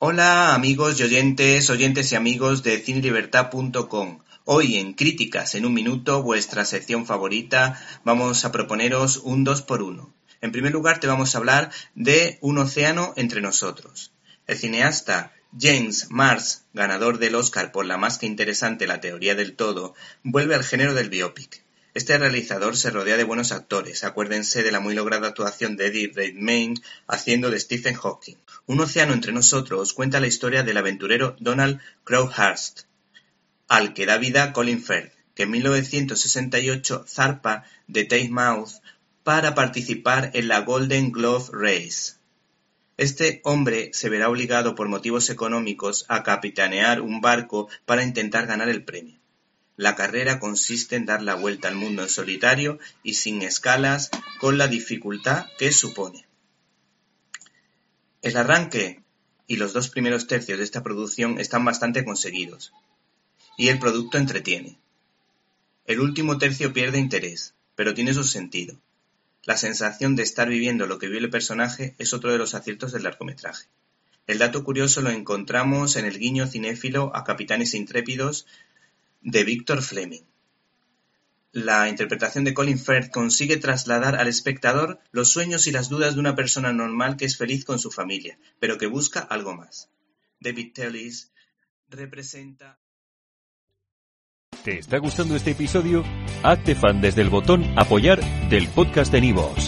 Hola amigos y oyentes, oyentes y amigos de cinelibertad.com. Hoy en Críticas en un minuto, vuestra sección favorita, vamos a proponeros un 2 por 1 En primer lugar te vamos a hablar de Un océano entre nosotros. El cineasta James Mars, ganador del Oscar por la más que interesante La teoría del todo, vuelve al género del biopic. Este realizador se rodea de buenos actores, acuérdense de la muy lograda actuación de Eddie Redmayne haciendo de Stephen Hawking. Un océano entre nosotros cuenta la historia del aventurero Donald Crowhurst, al que da vida Colin Firth, que en 1968 zarpa de Mouth para participar en la Golden Glove Race. Este hombre se verá obligado por motivos económicos a capitanear un barco para intentar ganar el premio. La carrera consiste en dar la vuelta al mundo en solitario y sin escalas, con la dificultad que supone. El arranque y los dos primeros tercios de esta producción están bastante conseguidos, y el producto entretiene. El último tercio pierde interés, pero tiene su sentido. La sensación de estar viviendo lo que vive el personaje es otro de los aciertos del largometraje. El dato curioso lo encontramos en el guiño cinéfilo a Capitanes Intrépidos de Victor Fleming. La interpretación de Colin Firth consigue trasladar al espectador los sueños y las dudas de una persona normal que es feliz con su familia, pero que busca algo más. David Tellis representa... ¿Te está gustando este episodio? Hazte fan desde el botón apoyar del podcast de Nivos.